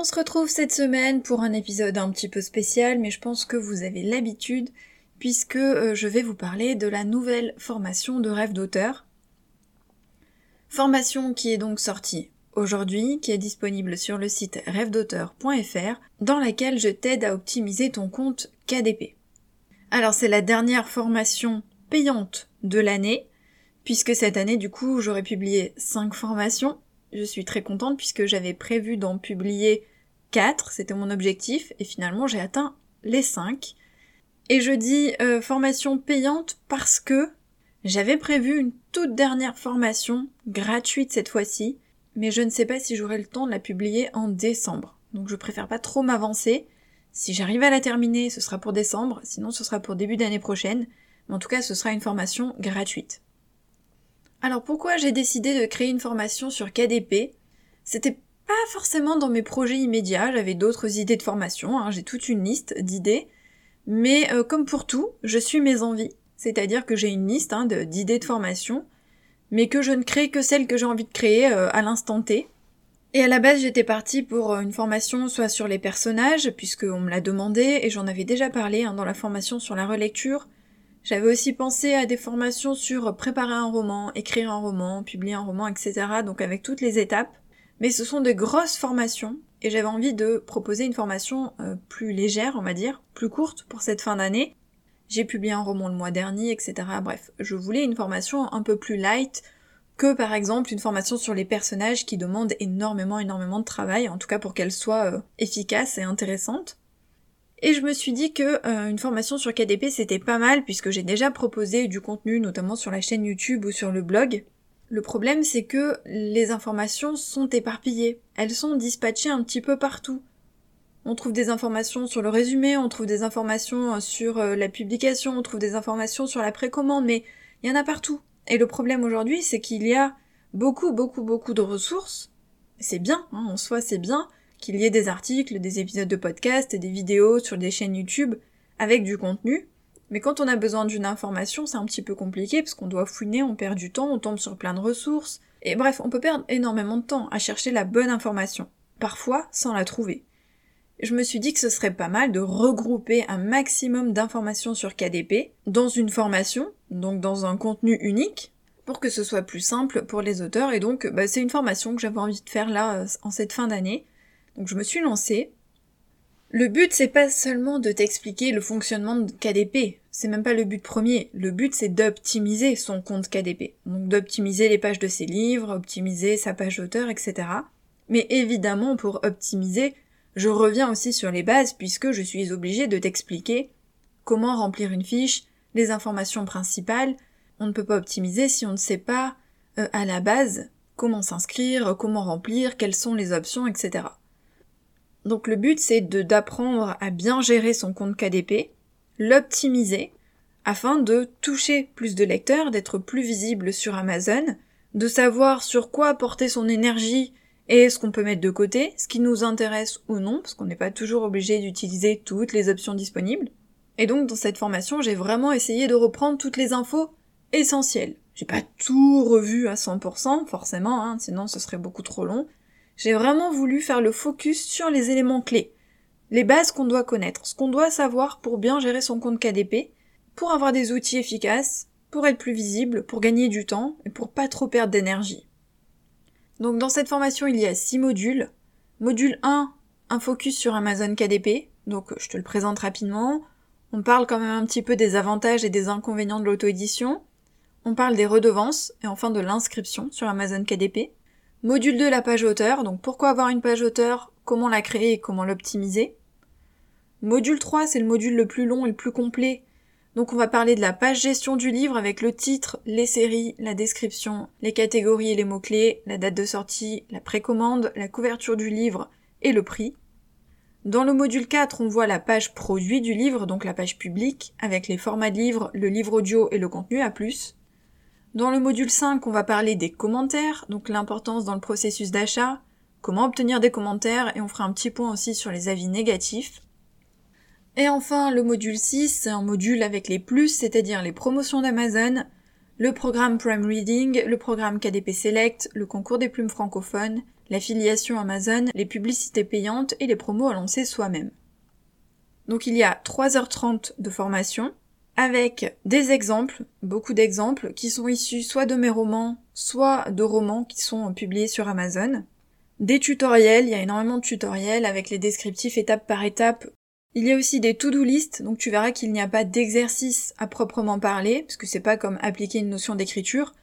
On se retrouve cette semaine pour un épisode un petit peu spécial, mais je pense que vous avez l'habitude, puisque euh, je vais vous parler de la nouvelle formation de rêve d'auteur. Formation qui est donc sortie aujourd'hui, qui est disponible sur le site rêvedauteur.fr, dans laquelle je t'aide à optimiser ton compte KDP. Alors c'est la dernière formation payante de l'année, puisque cette année du coup j'aurais publié 5 formations je suis très contente puisque j'avais prévu d'en publier 4, c'était mon objectif, et finalement j'ai atteint les 5. Et je dis euh, formation payante parce que j'avais prévu une toute dernière formation, gratuite cette fois-ci, mais je ne sais pas si j'aurai le temps de la publier en décembre. Donc je préfère pas trop m'avancer. Si j'arrive à la terminer, ce sera pour décembre, sinon ce sera pour début d'année prochaine, mais en tout cas ce sera une formation gratuite. Alors pourquoi j'ai décidé de créer une formation sur KDP C'était pas forcément dans mes projets immédiats, j'avais d'autres idées de formation, hein, j'ai toute une liste d'idées, mais euh, comme pour tout, je suis mes envies. C'est-à-dire que j'ai une liste hein, d'idées de, formation, mais que je ne crée que celles que j'ai envie de créer euh, à l'instant T. Et à la base, j'étais partie pour euh, une formation soit sur les personnages, puisqu'on me l'a demandé, et j'en avais déjà parlé hein, dans la formation sur la relecture, j'avais aussi pensé à des formations sur préparer un roman, écrire un roman, publier un roman, etc. Donc avec toutes les étapes. Mais ce sont de grosses formations et j'avais envie de proposer une formation euh, plus légère, on va dire, plus courte pour cette fin d'année. J'ai publié un roman le mois dernier, etc. Bref, je voulais une formation un peu plus light que par exemple une formation sur les personnages qui demande énormément, énormément de travail, en tout cas pour qu'elle soit euh, efficace et intéressante. Et je me suis dit que euh, une formation sur KDP c'était pas mal puisque j'ai déjà proposé du contenu notamment sur la chaîne YouTube ou sur le blog. Le problème c'est que les informations sont éparpillées, elles sont dispatchées un petit peu partout. On trouve des informations sur le résumé, on trouve des informations euh, sur euh, la publication, on trouve des informations sur la précommande, mais il y en a partout. Et le problème aujourd'hui c'est qu'il y a beaucoup beaucoup beaucoup de ressources. C'est bien, hein, en soi c'est bien, qu'il y ait des articles, des épisodes de podcast des vidéos sur des chaînes YouTube avec du contenu. Mais quand on a besoin d'une information, c'est un petit peu compliqué parce qu'on doit fouiner, on perd du temps, on tombe sur plein de ressources. Et bref, on peut perdre énormément de temps à chercher la bonne information. Parfois sans la trouver. Je me suis dit que ce serait pas mal de regrouper un maximum d'informations sur KDP dans une formation, donc dans un contenu unique, pour que ce soit plus simple pour les auteurs. Et donc, bah, c'est une formation que j'avais envie de faire là, euh, en cette fin d'année. Donc je me suis lancée. Le but c'est pas seulement de t'expliquer le fonctionnement de KDP, c'est même pas le but premier. Le but c'est d'optimiser son compte KDP. Donc d'optimiser les pages de ses livres, optimiser sa page d'auteur, etc. Mais évidemment pour optimiser, je reviens aussi sur les bases puisque je suis obligée de t'expliquer comment remplir une fiche, les informations principales. On ne peut pas optimiser si on ne sait pas euh, à la base comment s'inscrire, comment remplir, quelles sont les options, etc. Donc le but c'est d'apprendre à bien gérer son compte KDP, l'optimiser, afin de toucher plus de lecteurs, d'être plus visible sur Amazon, de savoir sur quoi porter son énergie et ce qu'on peut mettre de côté, ce qui nous intéresse ou non, parce qu'on n'est pas toujours obligé d'utiliser toutes les options disponibles. Et donc dans cette formation, j'ai vraiment essayé de reprendre toutes les infos essentielles. J'ai pas tout revu à 100%, forcément, hein, sinon ce serait beaucoup trop long, j'ai vraiment voulu faire le focus sur les éléments clés, les bases qu'on doit connaître, ce qu'on doit savoir pour bien gérer son compte KDP, pour avoir des outils efficaces, pour être plus visible, pour gagner du temps et pour pas trop perdre d'énergie. Donc dans cette formation, il y a six modules. Module 1, un focus sur Amazon KDP. Donc je te le présente rapidement. On parle quand même un petit peu des avantages et des inconvénients de l'auto-édition. On parle des redevances et enfin de l'inscription sur Amazon KDP. Module 2, la page auteur. Donc pourquoi avoir une page auteur, comment la créer et comment l'optimiser? Module 3, c'est le module le plus long et le plus complet. Donc on va parler de la page gestion du livre avec le titre, les séries, la description, les catégories et les mots-clés, la date de sortie, la précommande, la couverture du livre et le prix. Dans le module 4, on voit la page produit du livre, donc la page publique, avec les formats de livre, le livre audio et le contenu à plus. Dans le module 5, on va parler des commentaires, donc l'importance dans le processus d'achat, comment obtenir des commentaires et on fera un petit point aussi sur les avis négatifs. Et enfin, le module 6, c'est un module avec les plus, c'est-à-dire les promotions d'Amazon, le programme Prime Reading, le programme KDP Select, le concours des plumes francophones, l'affiliation Amazon, les publicités payantes et les promos à lancer soi-même. Donc il y a 3h30 de formation avec des exemples, beaucoup d'exemples qui sont issus soit de mes romans, soit de romans qui sont publiés sur Amazon. Des tutoriels, il y a énormément de tutoriels avec les descriptifs étape par étape. Il y a aussi des to-do list, donc tu verras qu'il n'y a pas d'exercice à proprement parler, parce que c'est pas comme appliquer une notion d'écriture.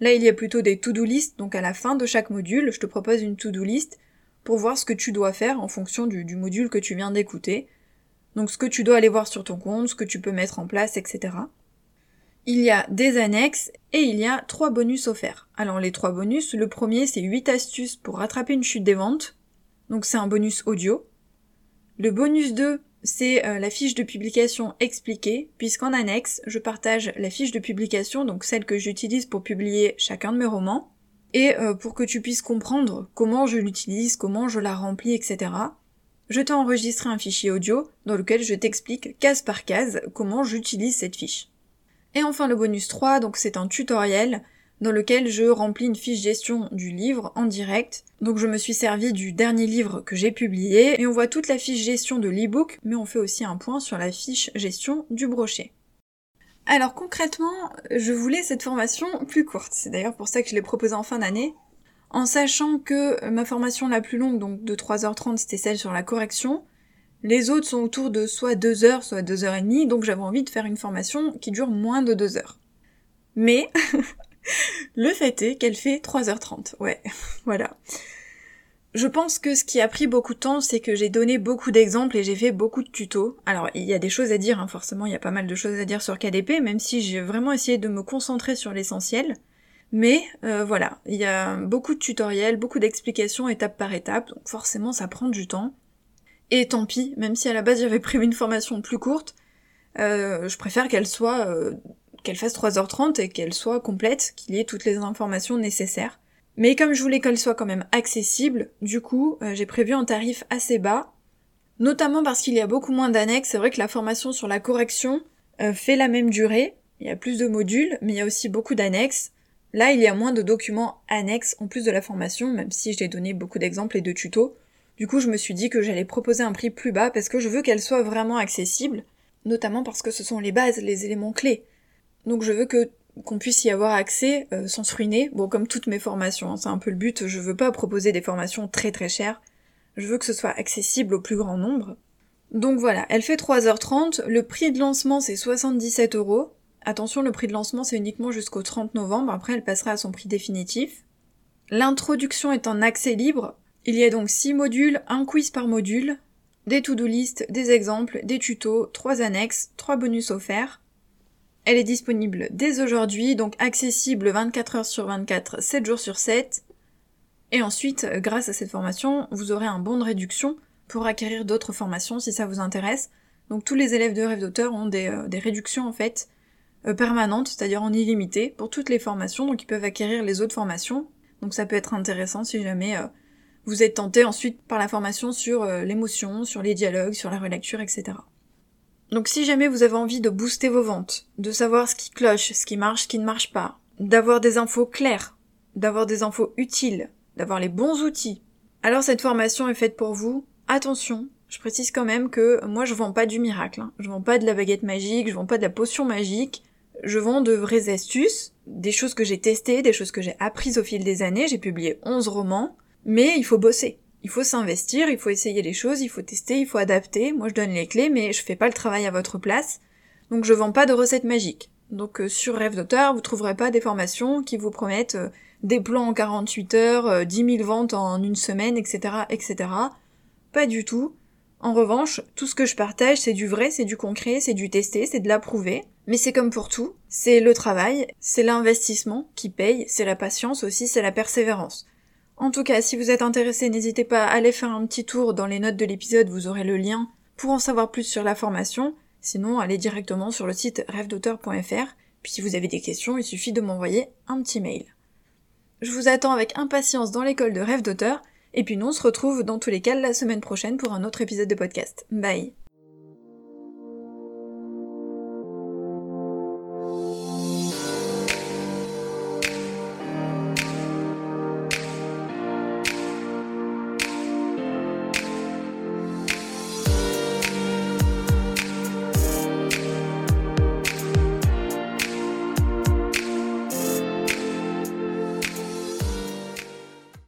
Là, il y a plutôt des to-do list, donc à la fin de chaque module, je te propose une to-do list pour voir ce que tu dois faire en fonction du, du module que tu viens d'écouter. Donc ce que tu dois aller voir sur ton compte, ce que tu peux mettre en place, etc. Il y a des annexes et il y a trois bonus offerts. Alors les trois bonus, le premier c'est 8 astuces pour rattraper une chute des ventes. Donc c'est un bonus audio. Le bonus 2, c'est euh, la fiche de publication expliquée, puisqu'en annexe, je partage la fiche de publication, donc celle que j'utilise pour publier chacun de mes romans, et euh, pour que tu puisses comprendre comment je l'utilise, comment je la remplis, etc je t'ai enregistré un fichier audio dans lequel je t'explique case par case comment j'utilise cette fiche. Et enfin le bonus 3, donc c'est un tutoriel dans lequel je remplis une fiche gestion du livre en direct. Donc je me suis servi du dernier livre que j'ai publié et on voit toute la fiche gestion de l'ebook, mais on fait aussi un point sur la fiche gestion du brochet. Alors concrètement, je voulais cette formation plus courte. C'est d'ailleurs pour ça que je l'ai proposée en fin d'année, en sachant que ma formation la plus longue, donc de 3h30, c'était celle sur la correction. Les autres sont autour de soit 2 heures, soit 2 heures et demie, donc j'avais envie de faire une formation qui dure moins de 2 heures. Mais, le fait est qu'elle fait 3h30, ouais, voilà. Je pense que ce qui a pris beaucoup de temps, c'est que j'ai donné beaucoup d'exemples et j'ai fait beaucoup de tutos. Alors, il y a des choses à dire, hein, forcément, il y a pas mal de choses à dire sur KDP, même si j'ai vraiment essayé de me concentrer sur l'essentiel. Mais euh, voilà, il y a beaucoup de tutoriels, beaucoup d'explications étape par étape, donc forcément ça prend du temps. Et tant pis, même si à la base j'avais prévu une formation plus courte, euh, je préfère qu'elle soit euh, qu'elle fasse 3h30 et qu'elle soit complète, qu'il y ait toutes les informations nécessaires. Mais comme je voulais qu'elle soit quand même accessible, du coup j'ai prévu un tarif assez bas, notamment parce qu'il y a beaucoup moins d'annexes. C'est vrai que la formation sur la correction fait la même durée, il y a plus de modules, mais il y a aussi beaucoup d'annexes. Là, il y a moins de documents annexes en plus de la formation, même si j'ai donné beaucoup d'exemples et de tutos. Du coup, je me suis dit que j'allais proposer un prix plus bas parce que je veux qu'elle soit vraiment accessible, notamment parce que ce sont les bases, les éléments clés. Donc je veux que qu'on puisse y avoir accès euh, sans se ruiner. Bon, comme toutes mes formations, hein, c'est un peu le but, je veux pas proposer des formations très très chères. Je veux que ce soit accessible au plus grand nombre. Donc voilà, elle fait 3h30, le prix de lancement c'est 77 euros, Attention, le prix de lancement c'est uniquement jusqu'au 30 novembre, après elle passera à son prix définitif. L'introduction est en accès libre. Il y a donc 6 modules, un quiz par module, des to-do list, des exemples, des tutos, 3 annexes, 3 bonus offerts. Elle est disponible dès aujourd'hui, donc accessible 24 heures sur 24, 7 jours sur 7. Et ensuite, grâce à cette formation, vous aurez un bon de réduction pour acquérir d'autres formations si ça vous intéresse. Donc tous les élèves de rêve d'auteur ont des, euh, réductions en fait permanente, c'est-à-dire en illimité, pour toutes les formations, donc ils peuvent acquérir les autres formations. Donc ça peut être intéressant si jamais euh, vous êtes tenté ensuite par la formation sur euh, l'émotion, sur les dialogues, sur la relecture, etc. Donc si jamais vous avez envie de booster vos ventes, de savoir ce qui cloche, ce qui marche, ce qui ne marche pas, d'avoir des infos claires, d'avoir des infos utiles, d'avoir les bons outils, alors cette formation est faite pour vous. Attention, je précise quand même que moi je vends pas du miracle, hein. je vends pas de la baguette magique, je vends pas de la potion magique, je vends de vraies astuces, des choses que j'ai testées, des choses que j'ai apprises au fil des années, j'ai publié 11 romans, mais il faut bosser. Il faut s'investir, il faut essayer les choses, il faut tester, il faut adapter. Moi je donne les clés, mais je fais pas le travail à votre place. Donc je vends pas de recettes magiques. Donc euh, sur Rêve d'auteur, vous trouverez pas des formations qui vous promettent euh, des plans en 48 heures, 10 euh, 000 ventes en une semaine, etc., etc. Pas du tout. En revanche, tout ce que je partage, c'est du vrai, c'est du concret, c'est du testé, c'est de l'approuver. Mais c'est comme pour tout, c'est le travail, c'est l'investissement qui paye, c'est la patience aussi, c'est la persévérance. En tout cas, si vous êtes intéressé, n'hésitez pas à aller faire un petit tour dans les notes de l'épisode, vous aurez le lien pour en savoir plus sur la formation. Sinon, allez directement sur le site rêvedauteur.fr. Puis si vous avez des questions, il suffit de m'envoyer un petit mail. Je vous attends avec impatience dans l'école de rêve d'auteur, et puis nous on se retrouve dans tous les cas la semaine prochaine pour un autre épisode de podcast. Bye